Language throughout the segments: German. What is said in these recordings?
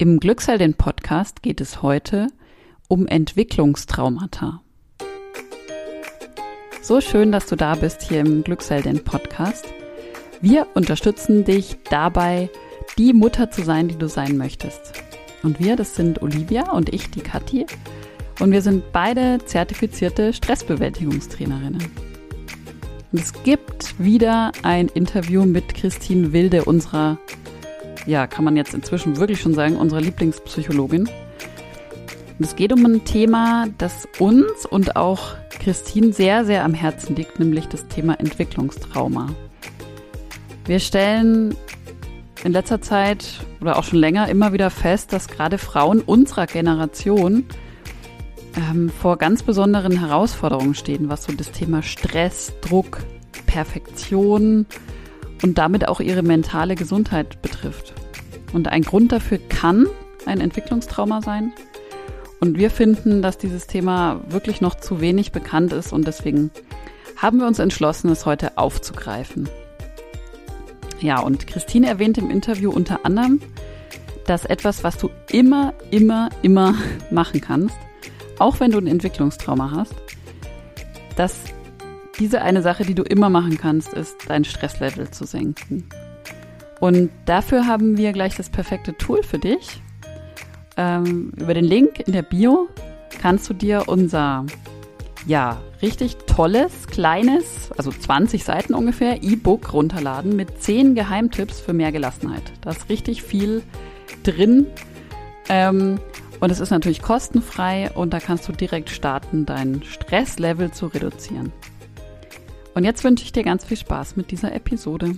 Im Glückselden Podcast geht es heute um Entwicklungstraumata. So schön, dass du da bist hier im Glückselden Podcast. Wir unterstützen dich dabei, die Mutter zu sein, die du sein möchtest. Und wir, das sind Olivia und ich, die Kathi. Und wir sind beide zertifizierte Stressbewältigungstrainerinnen. Und es gibt wieder ein Interview mit Christine Wilde, unserer ja, kann man jetzt inzwischen wirklich schon sagen, unsere Lieblingspsychologin. Und es geht um ein Thema, das uns und auch Christine sehr, sehr am Herzen liegt, nämlich das Thema Entwicklungstrauma. Wir stellen in letzter Zeit oder auch schon länger immer wieder fest, dass gerade Frauen unserer Generation ähm, vor ganz besonderen Herausforderungen stehen, was so das Thema Stress, Druck, Perfektion, und damit auch ihre mentale Gesundheit betrifft. Und ein Grund dafür kann ein Entwicklungstrauma sein. Und wir finden, dass dieses Thema wirklich noch zu wenig bekannt ist und deswegen haben wir uns entschlossen, es heute aufzugreifen. Ja, und Christine erwähnt im Interview unter anderem, dass etwas, was du immer, immer, immer machen kannst, auch wenn du ein Entwicklungstrauma hast, dass diese eine Sache, die du immer machen kannst, ist, dein Stresslevel zu senken. Und dafür haben wir gleich das perfekte Tool für dich. Ähm, über den Link in der Bio kannst du dir unser, ja, richtig tolles, kleines, also 20 Seiten ungefähr, E-Book runterladen mit 10 Geheimtipps für mehr Gelassenheit. Da ist richtig viel drin. Ähm, und es ist natürlich kostenfrei und da kannst du direkt starten, dein Stresslevel zu reduzieren. Und jetzt wünsche ich dir ganz viel Spaß mit dieser Episode.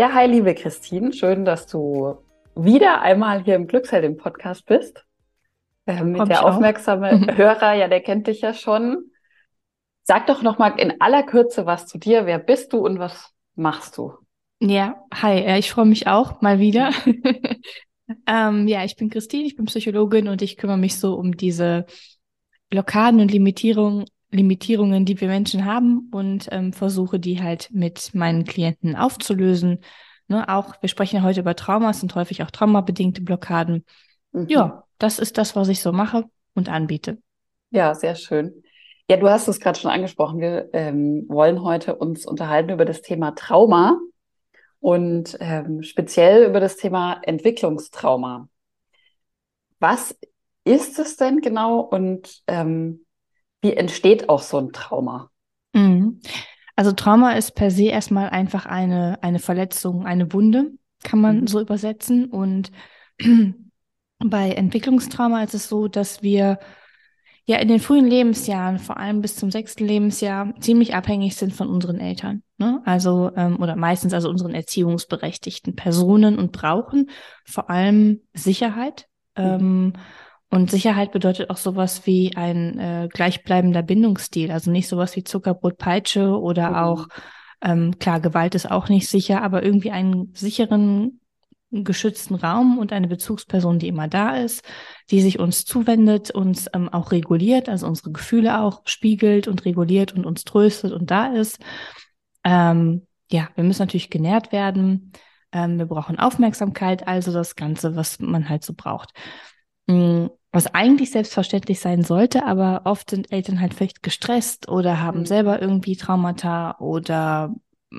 Ja, hi, liebe Christine. Schön, dass du wieder einmal hier im Glücksheldin Podcast bist. Ähm, mit der aufmerksame mhm. Hörer, ja, der kennt dich ja schon. Sag doch noch mal in aller Kürze was zu dir. Wer bist du und was machst du? Ja, hi, äh, ich freue mich auch mal wieder. ähm, ja, ich bin Christine, ich bin Psychologin und ich kümmere mich so um diese Blockaden und Limitierungen, Limitierungen, die wir Menschen haben und ähm, versuche die halt mit meinen Klienten aufzulösen. Ne, auch, wir sprechen ja heute über Traumas und häufig auch traumabedingte Blockaden. Mhm. Ja, das ist das, was ich so mache und anbiete. Ja, sehr schön. Ja, du hast es gerade schon angesprochen. Wir ähm, wollen heute uns unterhalten über das Thema Trauma und ähm, speziell über das Thema Entwicklungstrauma. Was ist es denn genau und ähm, wie entsteht auch so ein Trauma? Mhm. Also Trauma ist per se erstmal einfach eine, eine Verletzung, eine Wunde, kann man mhm. so übersetzen. Und bei Entwicklungstrauma ist es so, dass wir ja in den frühen Lebensjahren, vor allem bis zum sechsten Lebensjahr, ziemlich abhängig sind von unseren Eltern. Ne? Also, ähm, oder meistens also unseren erziehungsberechtigten Personen und brauchen vor allem Sicherheit. Mhm. Ähm, und Sicherheit bedeutet auch sowas wie ein äh, gleichbleibender Bindungsstil, also nicht sowas wie Zuckerbrot, Peitsche oder mhm. auch, ähm, klar, Gewalt ist auch nicht sicher, aber irgendwie einen sicheren, geschützten Raum und eine Bezugsperson, die immer da ist, die sich uns zuwendet, uns ähm, auch reguliert, also unsere Gefühle auch spiegelt und reguliert und uns tröstet und da ist. Ähm, ja, wir müssen natürlich genährt werden. Ähm, wir brauchen Aufmerksamkeit, also das Ganze, was man halt so braucht. Mm, was eigentlich selbstverständlich sein sollte, aber oft sind Eltern halt vielleicht gestresst oder haben mhm. selber irgendwie Traumata oder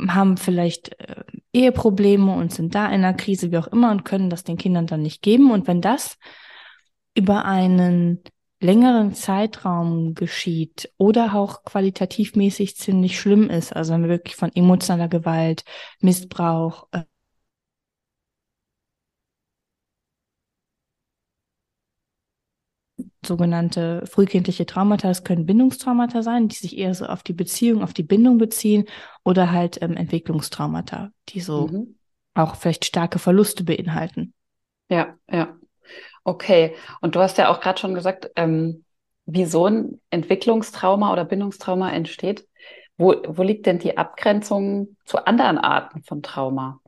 haben vielleicht äh, Eheprobleme und sind da in einer Krise, wie auch immer, und können das den Kindern dann nicht geben. Und wenn das über einen längeren Zeitraum geschieht oder auch qualitativmäßig ziemlich schlimm ist, also wenn wir wirklich von emotionaler Gewalt, Missbrauch, äh, sogenannte frühkindliche Traumata. Das können Bindungstraumata sein, die sich eher so auf die Beziehung, auf die Bindung beziehen oder halt ähm, Entwicklungstraumata, die so mhm. auch vielleicht starke Verluste beinhalten. Ja, ja. Okay. Und du hast ja auch gerade schon gesagt, ähm, wie so ein Entwicklungstrauma oder Bindungstrauma entsteht. Wo, wo liegt denn die Abgrenzung zu anderen Arten von Trauma?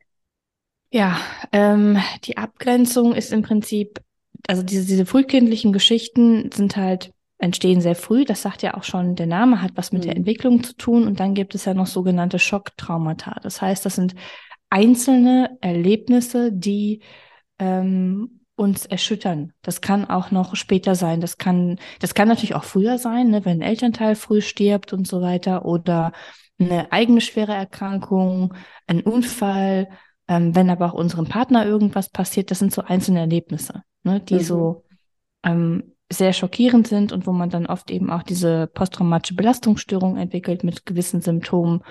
Ja, ähm, die Abgrenzung ist im Prinzip also diese, diese frühkindlichen Geschichten sind halt, entstehen sehr früh. Das sagt ja auch schon, der Name hat was mit mhm. der Entwicklung zu tun. Und dann gibt es ja noch sogenannte Schocktraumata. Das heißt, das sind einzelne Erlebnisse, die ähm, uns erschüttern. Das kann auch noch später sein. Das kann, das kann natürlich auch früher sein, ne, wenn ein Elternteil früh stirbt und so weiter oder eine eigene schwere Erkrankung, ein Unfall, ähm, wenn aber auch unserem Partner irgendwas passiert. Das sind so einzelne Erlebnisse, ne, die mhm. so ähm, sehr schockierend sind und wo man dann oft eben auch diese posttraumatische Belastungsstörung entwickelt mit gewissen Symptomen.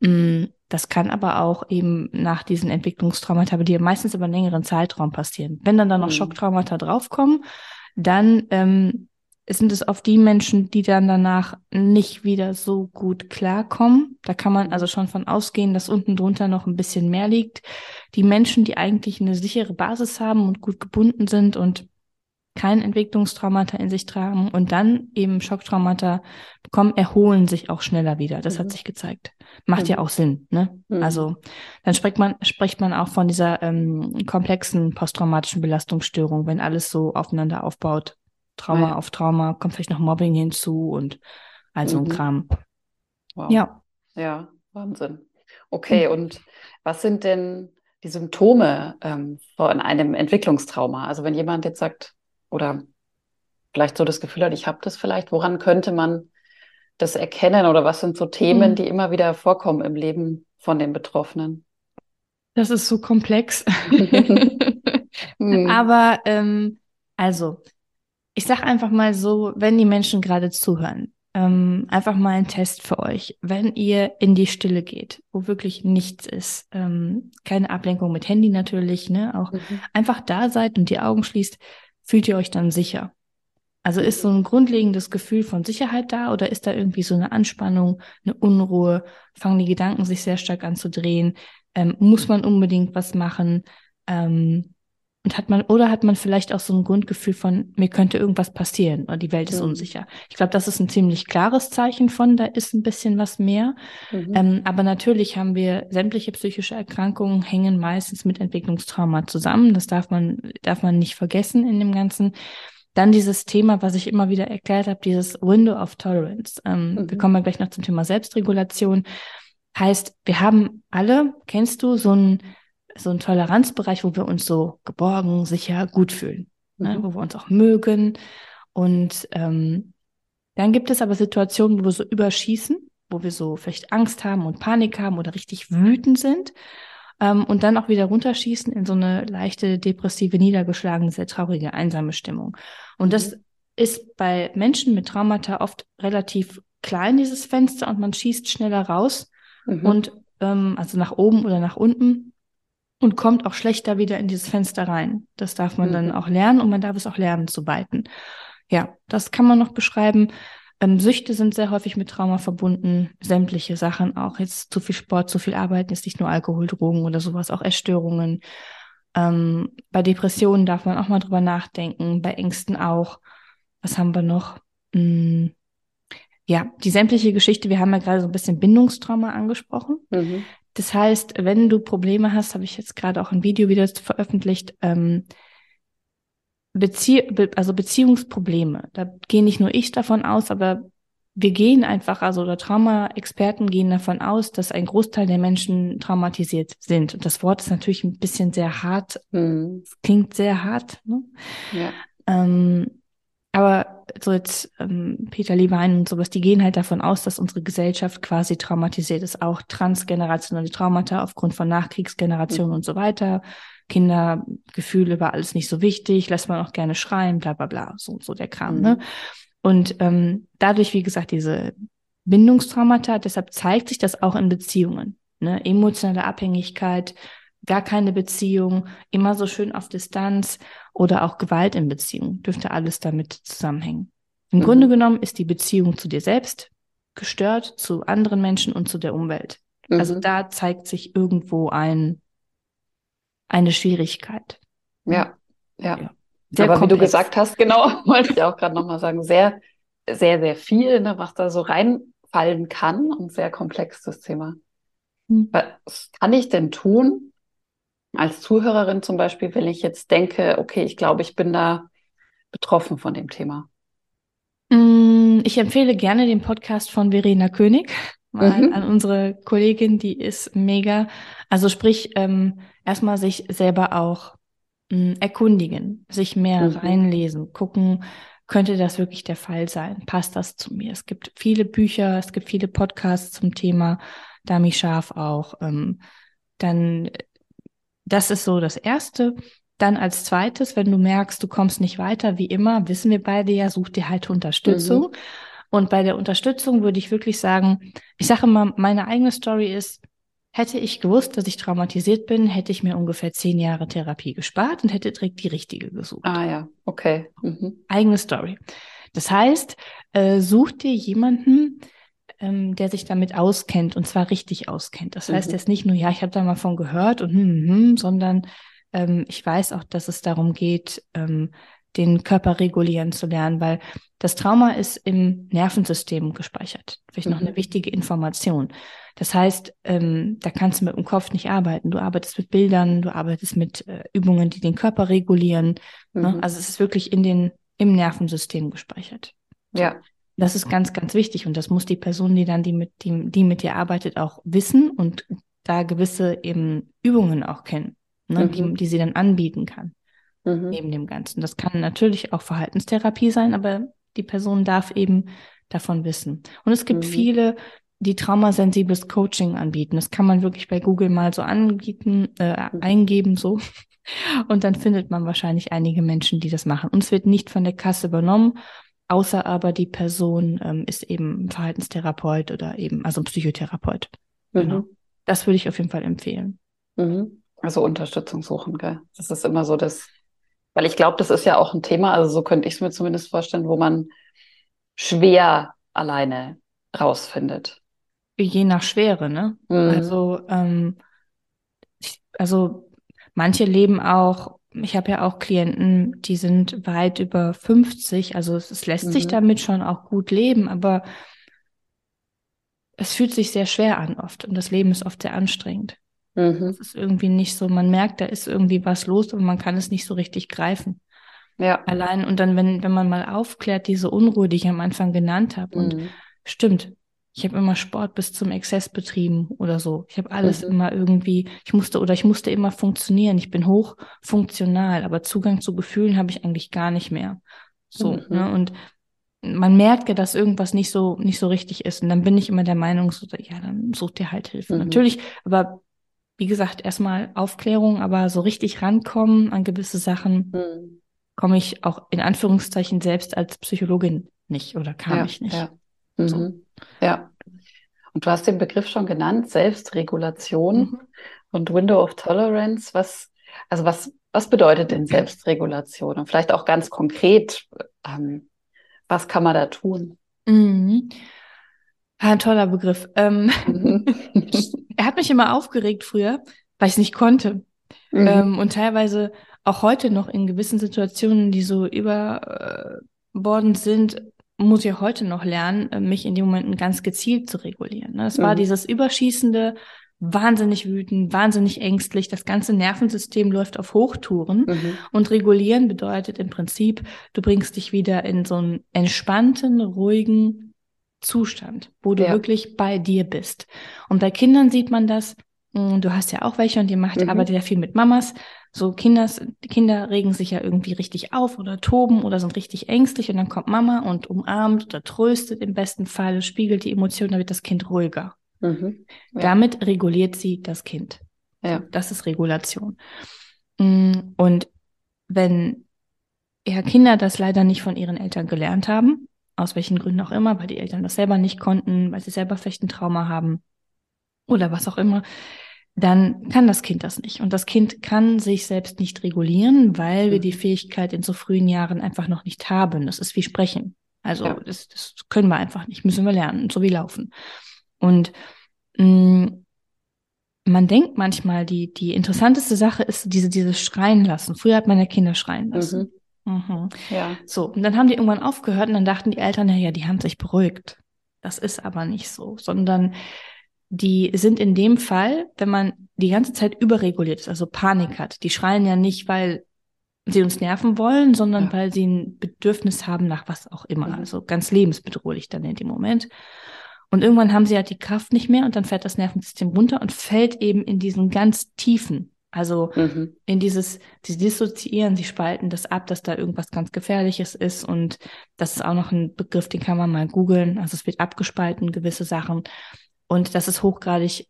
Mm, das kann aber auch eben nach diesen Entwicklungstraumata, die ja meistens über einen längeren Zeitraum passieren. Wenn dann da noch mhm. Schocktraumata draufkommen, dann ähm, sind es oft die Menschen, die dann danach nicht wieder so gut klarkommen. Da kann man also schon von ausgehen, dass unten drunter noch ein bisschen mehr liegt. Die Menschen, die eigentlich eine sichere Basis haben und gut gebunden sind und kein Entwicklungstraumata in sich tragen und dann eben Schocktraumata bekommen, erholen sich auch schneller wieder. Das mhm. hat sich gezeigt. Macht mhm. ja auch Sinn. Ne? Mhm. Also dann spricht man, spricht man auch von dieser ähm, komplexen posttraumatischen Belastungsstörung, wenn alles so aufeinander aufbaut. Trauma ja. auf Trauma, kommt vielleicht noch Mobbing hinzu und all so ein mhm. Kram. Wow. Ja. Ja, Wahnsinn. Okay, mhm. und was sind denn die Symptome ähm, von einem Entwicklungstrauma? Also wenn jemand jetzt sagt, oder vielleicht so das Gefühl hat, ich habe das vielleicht, woran könnte man das erkennen oder was sind so Themen, mhm. die immer wieder vorkommen im Leben von den Betroffenen? Das ist so komplex. mhm. Aber ähm, also, ich sage einfach mal so, wenn die Menschen gerade zuhören, ähm, einfach mal ein Test für euch. Wenn ihr in die Stille geht, wo wirklich nichts ist, ähm, keine Ablenkung mit Handy natürlich, ne, auch mhm. einfach da seid und die Augen schließt, fühlt ihr euch dann sicher? Also ist so ein grundlegendes Gefühl von Sicherheit da oder ist da irgendwie so eine Anspannung, eine Unruhe? Fangen die Gedanken sich sehr stark an zu drehen? Ähm, muss man unbedingt was machen? Ähm, und hat man, oder hat man vielleicht auch so ein Grundgefühl von, mir könnte irgendwas passieren oder die Welt ist mhm. unsicher. Ich glaube, das ist ein ziemlich klares Zeichen von, da ist ein bisschen was mehr. Mhm. Ähm, aber natürlich haben wir sämtliche psychische Erkrankungen hängen meistens mit Entwicklungstrauma zusammen. Das darf man, darf man nicht vergessen in dem Ganzen. Dann dieses Thema, was ich immer wieder erklärt habe, dieses Window of Tolerance. Ähm, mhm. Wir kommen ja gleich noch zum Thema Selbstregulation. Heißt, wir haben alle, kennst du, so ein so ein Toleranzbereich, wo wir uns so geborgen, sicher, gut fühlen, ne? mhm. ne? wo wir uns auch mögen. Und ähm, dann gibt es aber Situationen, wo wir so überschießen, wo wir so vielleicht Angst haben und Panik haben oder richtig wütend sind ähm, und dann auch wieder runterschießen in so eine leichte, depressive, niedergeschlagene, sehr traurige, einsame Stimmung. Und mhm. das ist bei Menschen mit Traumata oft relativ klein, dieses Fenster, und man schießt schneller raus mhm. und ähm, also nach oben oder nach unten und kommt auch schlechter wieder in dieses Fenster rein. Das darf man mhm. dann auch lernen und man darf es auch lernen zu beiten. Ja, das kann man noch beschreiben. Ähm, Süchte sind sehr häufig mit Trauma verbunden, sämtliche Sachen auch. Jetzt zu viel Sport, zu viel Arbeiten ist nicht nur Alkohol, Drogen oder sowas, auch Essstörungen. Ähm, bei Depressionen darf man auch mal drüber nachdenken, bei Ängsten auch. Was haben wir noch? Hm, ja, die sämtliche Geschichte, wir haben ja gerade so ein bisschen Bindungstrauma angesprochen. Mhm. Das heißt, wenn du Probleme hast, habe ich jetzt gerade auch ein Video wieder veröffentlicht, ähm, Bezie Be also Beziehungsprobleme. Da gehe nicht nur ich davon aus, aber wir gehen einfach, also oder Trauma-Experten gehen davon aus, dass ein Großteil der Menschen traumatisiert sind. Und das Wort ist natürlich ein bisschen sehr hart. Mhm. Klingt sehr hart. Ne? Ja. Ähm, aber so jetzt ähm, Peter Levine und sowas, die gehen halt davon aus, dass unsere Gesellschaft quasi traumatisiert ist, auch transgenerationelle Traumata aufgrund von Nachkriegsgenerationen mhm. und so weiter. Kindergefühle war alles nicht so wichtig, lässt man auch gerne schreien, bla bla bla, so, so der Kram. Ne? Mhm. Ne? Und ähm, dadurch, wie gesagt, diese Bindungstraumata, deshalb zeigt sich das auch in Beziehungen. Ne? Emotionale Abhängigkeit, gar keine Beziehung, immer so schön auf Distanz oder auch Gewalt in Beziehung, dürfte alles damit zusammenhängen. Im mhm. Grunde genommen ist die Beziehung zu dir selbst gestört, zu anderen Menschen und zu der Umwelt. Also mhm. Also da zeigt sich irgendwo ein, eine Schwierigkeit. Ja, ja. ja. Aber komplex. wie du gesagt hast, genau, wollte ich auch gerade nochmal sagen, sehr, sehr, sehr viel, ne, was da so reinfallen kann und sehr komplex das Thema. Mhm. Was kann ich denn tun, als Zuhörerin zum Beispiel, wenn ich jetzt denke, okay, ich glaube, ich bin da betroffen von dem Thema? Mm, ich empfehle gerne den Podcast von Verena König. mhm. an unsere Kollegin, die ist mega. Also sprich, ähm, erstmal sich selber auch mh, hm, erkundigen, sich mehr mhm. reinlesen, gucken, könnte das wirklich der Fall sein? Passt das zu mir? Es gibt viele Bücher, es gibt viele Podcasts zum Thema Dami Scharf auch. Ähm, dann, das ist so das Erste. Dann als zweites, wenn du merkst, du kommst nicht weiter, wie immer, wissen wir beide ja, such dir halt Unterstützung. Mhm. Und bei der Unterstützung würde ich wirklich sagen, ich sage immer, meine eigene Story ist, hätte ich gewusst, dass ich traumatisiert bin, hätte ich mir ungefähr zehn Jahre Therapie gespart und hätte direkt die richtige gesucht. Ah ja, okay. Mhm. Eigene Story. Das heißt, äh, such dir jemanden, ähm, der sich damit auskennt und zwar richtig auskennt. Das heißt mhm. jetzt nicht nur, ja, ich habe da mal von gehört und hm, hm, hm, sondern ähm, ich weiß auch, dass es darum geht, ähm, den Körper regulieren zu lernen, weil das Trauma ist im Nervensystem gespeichert. Vielleicht mhm. noch eine mhm. wichtige Information. Das heißt, ähm, da kannst du mit dem Kopf nicht arbeiten. Du arbeitest mit Bildern, du arbeitest mit äh, Übungen, die den Körper regulieren. Ne? Mhm. Ne? Also es ist wirklich in den, im Nervensystem gespeichert. Ja. Das ist ganz, ganz wichtig. Und das muss die Person, die dann die mit, die, die mit dir arbeitet, auch wissen und da gewisse eben Übungen auch kennen, ne? Mhm. die, die sie dann anbieten kann mhm. neben dem Ganzen. Das kann natürlich auch Verhaltenstherapie sein, aber die Person darf eben davon wissen. Und es gibt mhm. viele, die traumasensibles Coaching anbieten. Das kann man wirklich bei Google mal so anbieten, äh, mhm. eingeben, so. Und dann findet man wahrscheinlich einige Menschen, die das machen. Und es wird nicht von der Kasse übernommen, außer aber die Person ähm, ist eben Verhaltenstherapeut oder eben, also Psychotherapeut. Genau. Mhm. Genau. Das würde ich auf jeden Fall empfehlen. Mhm. Also Unterstützung suchen, gell? Das ist immer so das weil ich glaube, das ist ja auch ein Thema, also so könnte ich es mir zumindest vorstellen, wo man schwer alleine rausfindet. Je nach Schwere, ne? Mhm. Also, ähm, also manche leben auch, ich habe ja auch Klienten, die sind weit über 50, also es, es lässt mhm. sich damit schon auch gut leben, aber es fühlt sich sehr schwer an oft und das Leben ist oft sehr anstrengend. Mhm. Das ist irgendwie nicht so, man merkt, da ist irgendwie was los, aber man kann es nicht so richtig greifen. Ja. Allein und dann, wenn, wenn man mal aufklärt, diese Unruhe, die ich am Anfang genannt habe, mhm. und stimmt, ich habe immer Sport bis zum Exzess betrieben oder so. Ich habe alles mhm. immer irgendwie, ich musste oder ich musste immer funktionieren. Ich bin hochfunktional, aber Zugang zu Gefühlen habe ich eigentlich gar nicht mehr. So, mhm. ne? Und man merkt ja, dass irgendwas nicht so nicht so richtig ist. Und dann bin ich immer der Meinung, so, ja, dann such dir halt Hilfe. Mhm. Natürlich, aber wie gesagt, erstmal Aufklärung, aber so richtig rankommen an gewisse Sachen mhm. komme ich auch in Anführungszeichen selbst als Psychologin nicht oder kam ja, ich nicht. Ja. Mhm. So. Ja. Und du hast den Begriff schon genannt, Selbstregulation mhm. und Window of Tolerance. Was, also was, was bedeutet denn Selbstregulation? Und vielleicht auch ganz konkret, ähm, was kann man da tun? Mhm. Ein toller Begriff. Ähm, er hat mich immer aufgeregt früher, weil ich es nicht konnte. Mhm. Ähm, und teilweise auch heute noch in gewissen Situationen, die so überbordend sind, muss ich auch heute noch lernen, äh, mich in den Momenten ganz gezielt zu regulieren. Es ne? war mhm. dieses überschießende, wahnsinnig wütend, wahnsinnig ängstlich. Das ganze Nervensystem läuft auf Hochtouren. Mhm. Und regulieren bedeutet im Prinzip, du bringst dich wieder in so einen entspannten, ruhigen, Zustand, wo du ja. wirklich bei dir bist. Und bei Kindern sieht man das, du hast ja auch welche und die macht, mhm. arbeitet ja viel mit Mamas. So Kinders, Kinder regen sich ja irgendwie richtig auf oder toben oder sind richtig ängstlich und dann kommt Mama und umarmt oder tröstet im besten Fall, spiegelt die Emotionen, dann wird das Kind ruhiger. Mhm. Ja. Damit reguliert sie das Kind. Ja. Das ist Regulation. Hm, und wenn ja Kinder das leider nicht von ihren Eltern gelernt haben, aus welchen Gründen auch immer, weil die Eltern das selber nicht konnten, weil sie selber vielleicht ein Trauma haben oder was auch immer, dann kann das Kind das nicht. Und das Kind kann sich selbst nicht regulieren, weil wir die mhm. Fähigkeit in so frühen Jahren einfach noch nicht haben. Das ist wie Sprechen. Also ja. das, das können wir einfach nicht, müssen wir lernen, so wie Laufen. Und mh, mm, man denkt manchmal, die, die interessanteste Sache ist diese, dieses Schreien lassen. Früher hat man ja Kinder schreien lassen. Mhm. Mhm. Ja. So, und dann haben die irgendwann aufgehört und dann dachten die Eltern, ja, die haben sich beruhigt. Das ist aber nicht so, sondern die sind in dem Fall, wenn man die ganze Zeit überreguliert ist, also Panik hat, die schreien ja nicht, weil sie uns nerven wollen, sondern ja. weil sie ein Bedürfnis haben nach was auch immer, mhm. also ganz lebensbedrohlich dann in dem Moment. Und irgendwann haben sie halt die Kraft nicht mehr und dann fährt das Nervensystem runter und fällt eben in diesen ganz tiefen, also mhm. in dieses, sie dissoziieren, sie spalten das ab, dass da irgendwas ganz Gefährliches ist und das ist auch noch ein Begriff, den kann man mal googeln. Also es wird abgespalten, gewisse Sachen. Und das ist hochgradig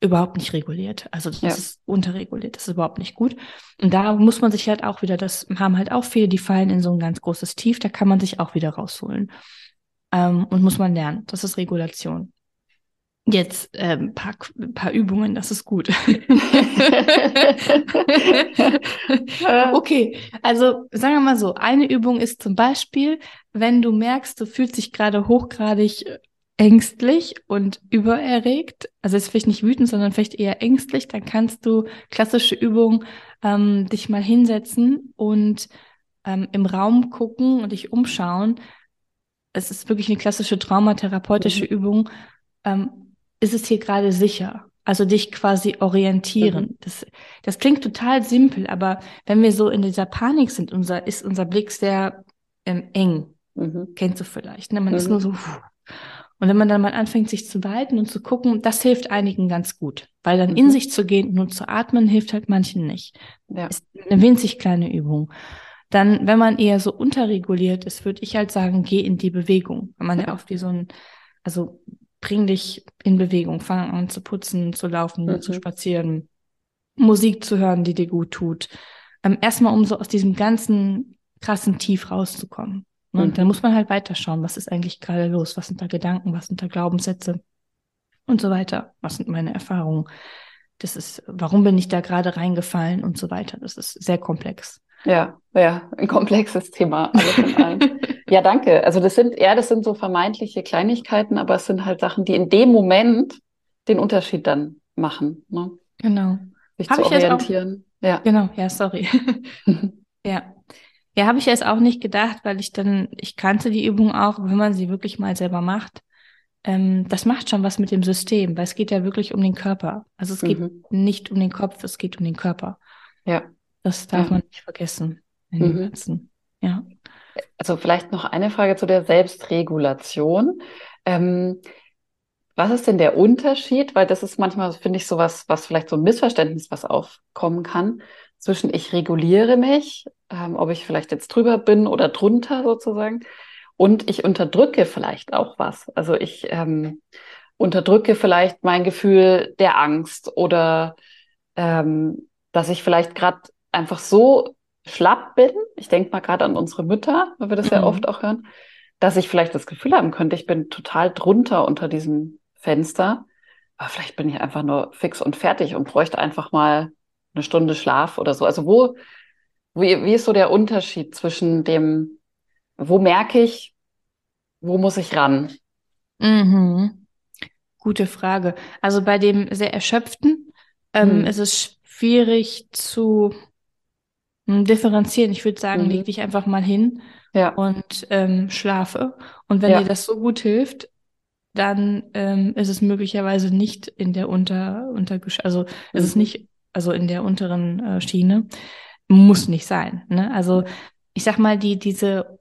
überhaupt nicht reguliert. Also das ja. ist unterreguliert, das ist überhaupt nicht gut. Und da muss man sich halt auch wieder, das haben halt auch viele, die fallen in so ein ganz großes Tief, da kann man sich auch wieder rausholen. Ähm, und muss man lernen. Das ist Regulation. Jetzt ein ähm, paar, paar Übungen, das ist gut. okay, also sagen wir mal so, eine Übung ist zum Beispiel, wenn du merkst, du fühlst dich gerade hochgradig ängstlich und übererregt, also jetzt vielleicht nicht wütend, sondern vielleicht eher ängstlich, dann kannst du klassische Übungen ähm, dich mal hinsetzen und ähm, im Raum gucken und dich umschauen. Es ist wirklich eine klassische traumatherapeutische mhm. Übung. Ähm, ist es hier gerade sicher? Also dich quasi orientieren. Mhm. Das, das klingt total simpel, aber wenn wir so in dieser Panik sind, unser, ist unser Blick sehr ähm, eng. Mhm. Kennst du vielleicht. Ne? Man ist mhm. nur so. Pff. Und wenn man dann mal anfängt, sich zu weiten und zu gucken, das hilft einigen ganz gut. Weil dann mhm. in sich zu gehen und zu atmen, hilft halt manchen nicht. Ja. Ist eine winzig kleine Übung. Dann, wenn man eher so unterreguliert ist, würde ich halt sagen, geh in die Bewegung. Wenn man ja, ja auch wie so ein, also bring dich in Bewegung, fang an zu putzen, zu laufen, mhm. zu spazieren, Musik zu hören, die dir gut tut. Ähm, erstmal, um so aus diesem ganzen krassen Tief rauszukommen. Und mhm. dann muss man halt weiterschauen, was ist eigentlich gerade los, was sind da Gedanken, was sind da Glaubenssätze und so weiter, was sind meine Erfahrungen. Das ist, warum bin ich da gerade reingefallen und so weiter. Das ist sehr komplex. Ja, ja, ein komplexes Thema. ja, danke. Also das sind, ja, das sind so vermeintliche Kleinigkeiten, aber es sind halt Sachen, die in dem Moment den Unterschied dann machen. Ne? Genau. Sich Hab zu orientieren. Ja. Genau, ja, sorry. ja. Ja, habe ich erst auch nicht gedacht, weil ich dann, ich kannte die Übung auch, wenn man sie wirklich mal selber macht. Ähm, das macht schon was mit dem System, weil es geht ja wirklich um den Körper. Also es geht mhm. nicht um den Kopf, es geht um den Körper. Ja. Das darf ja. man nicht vergessen in mhm. dem Ganzen. Ja. Also vielleicht noch eine Frage zu der Selbstregulation. Ähm, was ist denn der Unterschied? Weil das ist manchmal, finde ich, sowas, was vielleicht so ein Missverständnis, was aufkommen kann, zwischen ich reguliere mich, ähm, ob ich vielleicht jetzt drüber bin oder drunter sozusagen, und ich unterdrücke vielleicht auch was. Also ich ähm, unterdrücke vielleicht mein Gefühl der Angst oder ähm, dass ich vielleicht gerade einfach so schlapp bin. Ich denke mal gerade an unsere Mütter, weil wir das mhm. ja oft auch hören, dass ich vielleicht das Gefühl haben könnte, ich bin total drunter unter diesem Fenster. Aber vielleicht bin ich einfach nur fix und fertig und bräuchte einfach mal eine Stunde Schlaf oder so. Also wo, wie, wie ist so der Unterschied zwischen dem, wo merke ich, wo muss ich ran? Mhm. Gute Frage. Also bei dem sehr erschöpften ähm, hm. ist es schwierig zu hm, differenzieren. Ich würde sagen, mhm. leg dich einfach mal hin ja. und ähm, schlafe. Und wenn ja. dir das so gut hilft, dann ähm, ist es möglicherweise nicht in der Unter, Untergesch also mhm. ist es nicht also in der unteren äh, Schiene, muss nicht sein. Ne? Also ich sag mal, die, diese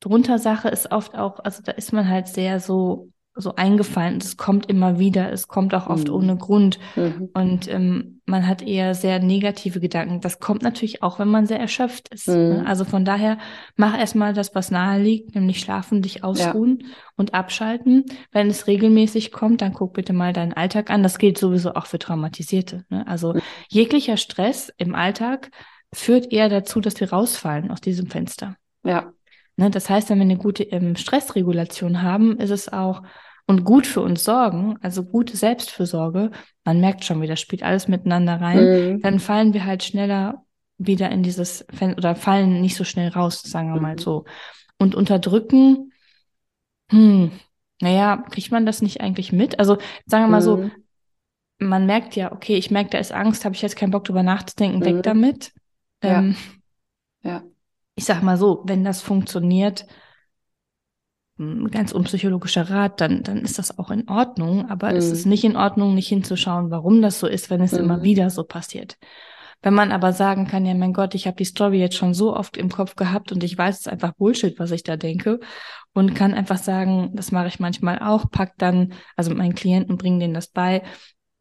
drunter Sache ist oft auch, also da ist man halt sehr so so eingefallen. Es kommt immer wieder, es kommt auch oft mhm. ohne Grund. Mhm. Und ähm, man hat eher sehr negative Gedanken. Das kommt natürlich auch, wenn man sehr erschöpft ist. Ne? Mhm. Also von daher, mach erstmal das, was nahe liegt, nämlich schlafen, dich ausruhen ja. und abschalten. Wenn es regelmäßig kommt, dann guck bitte mal deinen Alltag an. Das gilt sowieso auch für Traumatisierte. Ne? Also mhm. jeglicher Stress im Alltag führt eher dazu, dass wir rausfallen aus diesem Fenster. Ja. Ne? Das heißt, wenn wir eine gute ähm, Stressregulation haben, ist es auch und gut für uns sorgen, also gute Selbstfürsorge, man merkt schon, wie das spielt alles miteinander rein, mhm. dann fallen wir halt schneller wieder in dieses Fen oder fallen nicht so schnell raus, sagen wir mal mhm. so. Und unterdrücken, hm, naja, kriegt man das nicht eigentlich mit? Also sagen wir mal so, mhm. man merkt ja, okay, ich merke, da ist Angst, habe ich jetzt keinen Bock drüber nachzudenken, weg mhm. damit. Ähm, ja. ja. Ich sag mal so, wenn das funktioniert, ganz unpsychologischer Rat, dann, dann ist das auch in Ordnung. Aber mhm. es ist nicht in Ordnung, nicht hinzuschauen, warum das so ist, wenn es mhm. immer wieder so passiert. Wenn man aber sagen kann, ja, mein Gott, ich habe die Story jetzt schon so oft im Kopf gehabt und ich weiß, es ist einfach Bullshit, was ich da denke und kann einfach sagen, das mache ich manchmal auch, pack dann, also meinen Klienten bringen denen das bei,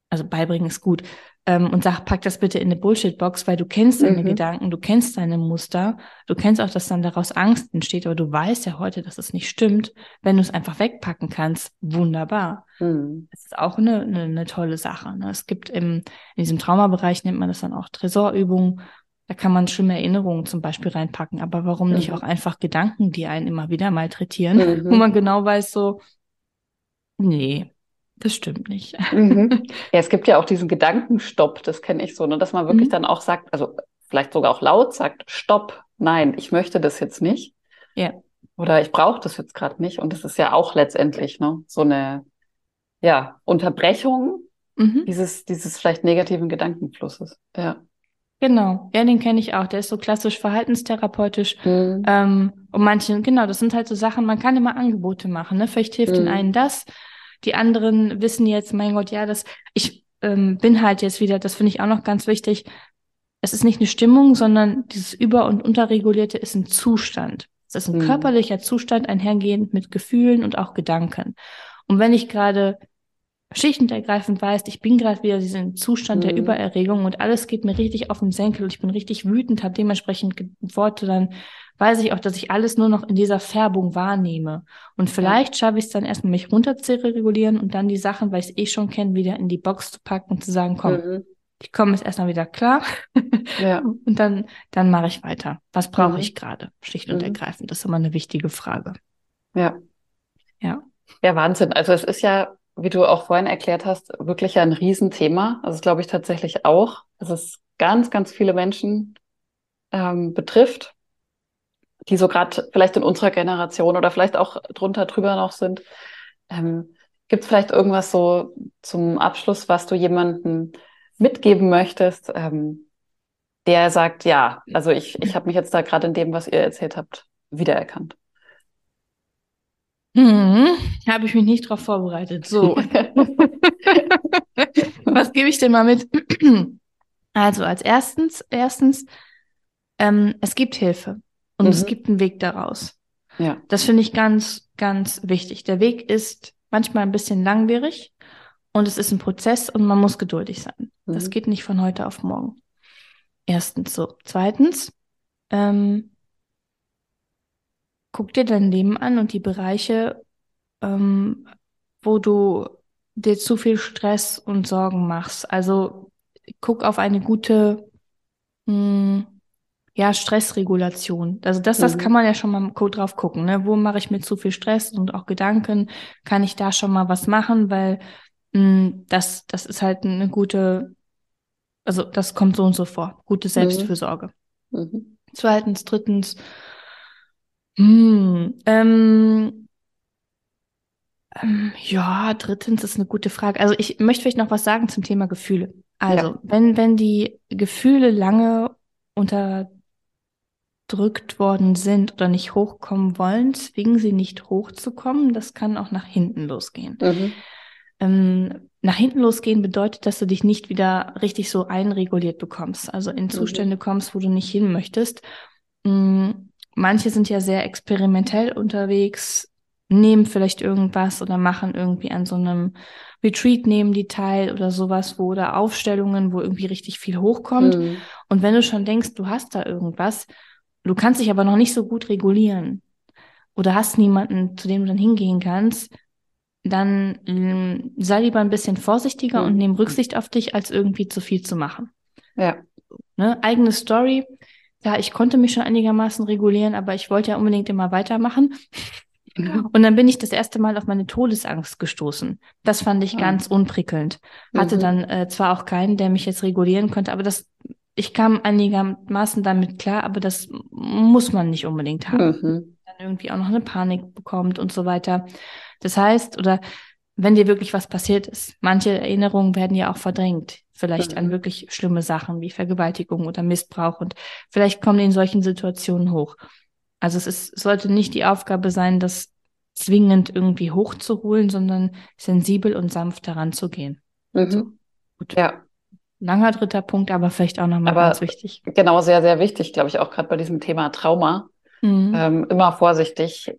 also beibringen ist gut, ähm, und sag, pack das bitte in eine Bullshit-Box, weil du kennst deine mhm. Gedanken, du kennst deine Muster, du kennst auch, dass dann daraus Angst entsteht, aber du weißt ja heute, dass es nicht stimmt. Wenn du es einfach wegpacken kannst, wunderbar. Mhm. Das ist auch eine, eine, eine tolle Sache. Ne? Es gibt im, in diesem Traumabereich nennt man das dann auch Tresorübungen. Da kann man schlimme Erinnerungen zum Beispiel reinpacken. Aber warum mhm. nicht auch einfach Gedanken, die einen immer wieder malträtieren, mhm. wo man genau weiß, so, nee, das stimmt nicht. Mhm. Ja, es gibt ja auch diesen Gedankenstopp, das kenne ich so, ne, dass man wirklich mhm. dann auch sagt, also vielleicht sogar auch laut sagt, stopp, nein, ich möchte das jetzt nicht. Ja. Oder ich brauche das jetzt gerade nicht. Und das ist ja auch letztendlich ne, so eine ja, Unterbrechung mhm. dieses, dieses vielleicht negativen Gedankenflusses. Ja. Genau, ja, den kenne ich auch. Der ist so klassisch verhaltenstherapeutisch. Mhm. Ähm, und manche, genau, das sind halt so Sachen, man kann immer Angebote machen. Ne? Vielleicht hilft mhm. den einen das, die anderen wissen jetzt, mein Gott, ja, das, ich ähm, bin halt jetzt wieder, das finde ich auch noch ganz wichtig. Es ist nicht eine Stimmung, sondern dieses Über- und Unterregulierte ist ein Zustand. Es ist ein mhm. körperlicher Zustand einhergehend mit Gefühlen und auch Gedanken. Und wenn ich gerade schichtendergreifend weiß, ich bin gerade wieder diesen Zustand mhm. der Übererregung und alles geht mir richtig auf den Senkel und ich bin richtig wütend, habe dementsprechend Worte, dann weiß ich auch, dass ich alles nur noch in dieser Färbung wahrnehme. Und vielleicht schaffe ich es dann erstmal, mich runter zu regulieren und dann die Sachen, weil ich es eh schon kenne, wieder in die Box zu packen und zu sagen, komm, mhm. ich komme jetzt erstmal wieder klar. ja. Und dann, dann mache ich weiter. Was brauche mhm. ich gerade? Schlicht und mhm. ergreifend. Das ist immer eine wichtige Frage. Ja. Ja. Ja, Wahnsinn. Also es ist ja wie du auch vorhin erklärt hast, wirklich ein Riesenthema. Also glaube ich tatsächlich auch, dass es ganz, ganz viele Menschen ähm, betrifft, die so gerade vielleicht in unserer Generation oder vielleicht auch drunter drüber noch sind. Ähm, Gibt es vielleicht irgendwas so zum Abschluss, was du jemandem mitgeben möchtest, ähm, der sagt, ja, also ich, ich habe mich jetzt da gerade in dem, was ihr erzählt habt, wiedererkannt? Hm, habe ich mich nicht darauf vorbereitet. So. Was gebe ich denn mal mit? Also als erstens, erstens, ähm, es gibt Hilfe und mhm. es gibt einen Weg daraus. Ja. Das finde ich ganz, ganz wichtig. Der Weg ist manchmal ein bisschen langwierig und es ist ein Prozess und man muss geduldig sein. Mhm. Das geht nicht von heute auf morgen. Erstens so. Zweitens, ähm, guck dir dein Leben an und die Bereiche, ähm, wo du dir zu viel Stress und Sorgen machst. Also guck auf eine gute mh, hm, ja, Stressregulation. Also das, das mhm. kann man ja schon mal drauf gucken. Ne? Wo mache ich mir zu viel Stress und auch Gedanken? Kann ich da schon mal was machen? Weil mh, hm, das, das ist halt eine gute, also das kommt so und so vor. Gute mhm. Selbstfürsorge. Mhm. Zweitens, drittens, hm, ähm, ähm, ja, drittens ist eine gute Frage. Also ich möchte vielleicht noch was sagen zum Thema Gefühle. Also, ja. wenn, wenn die Gefühle lange unterdrückt worden sind oder nicht hochkommen wollen, zwingen sie nicht hochzukommen. Das kann auch nach hinten losgehen. Mhm. Ähm, nach hinten losgehen bedeutet, dass du dich nicht wieder richtig so einreguliert bekommst, also in mhm. Zustände mhm. kommst, wo du nicht hin möchtest. Mhm manche sind ja sehr experimentell unterwegs, nehmen vielleicht irgendwas oder machen irgendwie an so einem Retreat nehmen die teil oder sowas, wo oder Aufstellungen, wo irgendwie richtig viel hochkommt. Mhm. Und wenn du schon denkst, du hast da irgendwas, du kannst dich aber noch nicht so gut regulieren oder hast niemanden, zu dem du dann hingehen kannst, dann ähm, sei lieber ein bisschen vorsichtiger mhm. und nimm Rücksicht auf dich, als irgendwie zu viel zu machen. Ja. Ne? Eigene Story ja, ich konnte mich schon einigermaßen regulieren, aber ich wollte ja unbedingt immer weitermachen. Mhm. Und dann bin ich das erste Mal auf meine Todesangst gestoßen. Das fand ich. Ah. ganz unprickelnd. Hatte mhm. dann äh, zwar auch keinen, der mich jetzt regulieren konnte, aber das, ich kam einigermaßen damit klar, aber das muss man nicht unbedingt haben. Mhm. Dann irgendwie auch noch eine Panik bekommt und so weiter. Das heißt, oder wenn dir wirklich was passiert ist, manche Erinnerungen werden ja auch verdrängt vielleicht an mhm. wirklich schlimme Sachen wie Vergewaltigung oder Missbrauch und vielleicht kommen die in solchen Situationen hoch. Also es ist, sollte nicht die Aufgabe sein, das zwingend irgendwie hochzuholen, sondern sensibel und sanft daran zu gehen. Mhm. So, gut. Ja. langer dritter Punkt, aber vielleicht auch nochmal ganz wichtig. Genau, sehr, sehr wichtig, glaube ich, auch gerade bei diesem Thema Trauma. Mhm. Ähm, immer vorsichtig.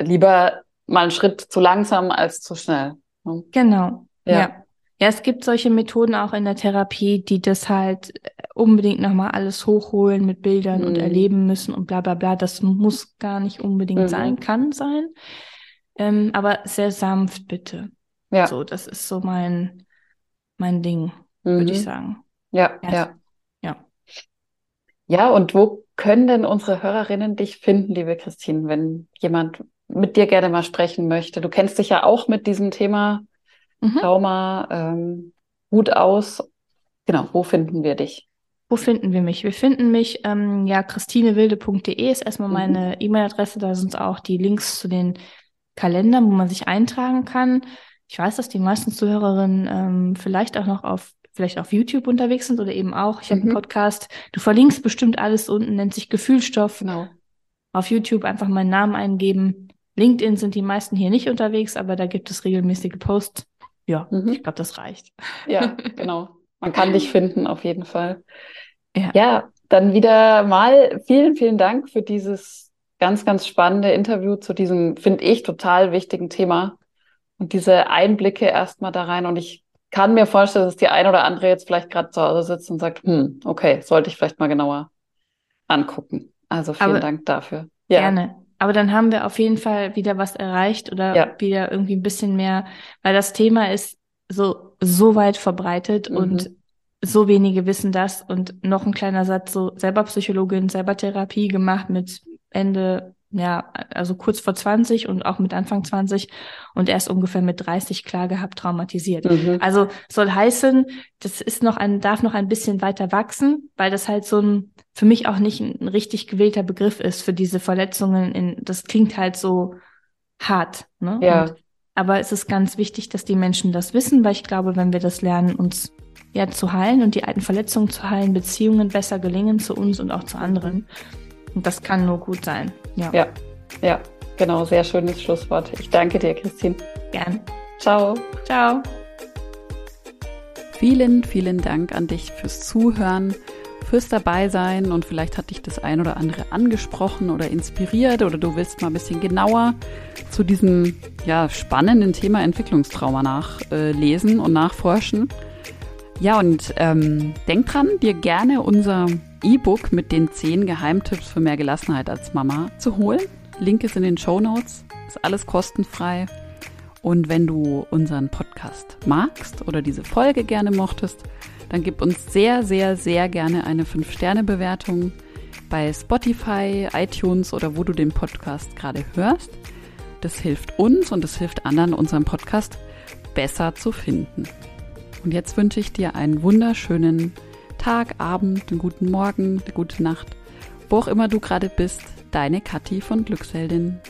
Lieber mal einen Schritt zu langsam als zu schnell. Ne? Genau. Ja. ja. Ja, es gibt solche Methoden auch in der Therapie, die das halt unbedingt nochmal alles hochholen mit Bildern mhm. und erleben müssen und bla bla bla. Das muss gar nicht unbedingt mhm. sein, kann sein. Ähm, aber sehr sanft bitte. Ja. So, das ist so mein, mein Ding, mhm. würde ich sagen. Ja, ja, ja. Ja. Ja, und wo können denn unsere Hörerinnen dich finden, liebe Christine, wenn jemand mit dir gerne mal sprechen möchte? Du kennst dich ja auch mit diesem Thema mhm. Trauma ähm, gut aus. Genau, wo finden wir dich? Wo finden wir mich? Wir finden mich, ähm, ja, christinewilde.de ist erstmal mhm. meine E-Mail-Adresse. Da sind auch die Links zu den Kalendern, wo man sich eintragen kann. Ich weiß, dass die meisten Zuhörerinnen ähm, vielleicht auch noch auf vielleicht auf YouTube unterwegs sind oder eben auch. Ich habe einen mhm. Podcast. Du verlinkst bestimmt alles unten, nennt sich Gefühlstoff. Genau. Auf YouTube einfach meinen Namen eingeben. LinkedIn sind die meisten hier nicht unterwegs, aber da gibt es regelmäßige Posts. Ja, mhm. ich glaube, das reicht. Ja, genau. Man kann dich finden, auf jeden Fall. Ja. ja, dann wieder mal vielen, vielen Dank für dieses ganz, ganz spannende Interview zu diesem, finde ich, total wichtigen Thema und diese Einblicke erstmal da rein. Und ich kann mir vorstellen, dass die ein oder andere jetzt vielleicht gerade zu Hause sitzt und sagt, hm, okay, sollte ich vielleicht mal genauer angucken. Also vielen Aber Dank dafür. Ja. Gerne. Aber dann haben wir auf jeden Fall wieder was erreicht oder ja. wieder irgendwie ein bisschen mehr, weil das Thema ist so, so weit verbreitet mhm. und so wenige wissen das. Und noch ein kleiner Satz, so selber Psychologin, selber Therapie gemacht mit Ende ja, also kurz vor 20 und auch mit Anfang 20 und erst ungefähr mit 30 klar gehabt, traumatisiert. Mhm. Also soll heißen, das ist noch ein, darf noch ein bisschen weiter wachsen, weil das halt so ein, für mich auch nicht ein richtig gewählter Begriff ist für diese Verletzungen in, das klingt halt so hart, ne? Ja. Und, aber es ist ganz wichtig, dass die Menschen das wissen, weil ich glaube, wenn wir das lernen, uns ja zu heilen und die alten Verletzungen zu heilen, Beziehungen besser gelingen zu uns und auch zu anderen. Und das kann nur gut sein. Ja. ja, ja, genau. Sehr schönes Schlusswort. Ich danke dir, Christine. Gern. Ciao. Ciao. Vielen, vielen Dank an dich fürs Zuhören, fürs Dabeisein und vielleicht hat dich das ein oder andere angesprochen oder inspiriert oder du willst mal ein bisschen genauer zu diesem ja, spannenden Thema Entwicklungstrauma nachlesen und nachforschen. Ja, und ähm, denk dran, dir gerne unser E-Book mit den 10 Geheimtipps für mehr Gelassenheit als Mama zu holen. Link ist in den Show Notes. Ist alles kostenfrei. Und wenn du unseren Podcast magst oder diese Folge gerne mochtest, dann gib uns sehr, sehr, sehr gerne eine 5-Sterne-Bewertung bei Spotify, iTunes oder wo du den Podcast gerade hörst. Das hilft uns und es hilft anderen, unseren Podcast besser zu finden. Und jetzt wünsche ich dir einen wunderschönen Tag, Abend, einen guten Morgen, eine gute Nacht, wo auch immer du gerade bist. Deine Kathi von Glückseldin.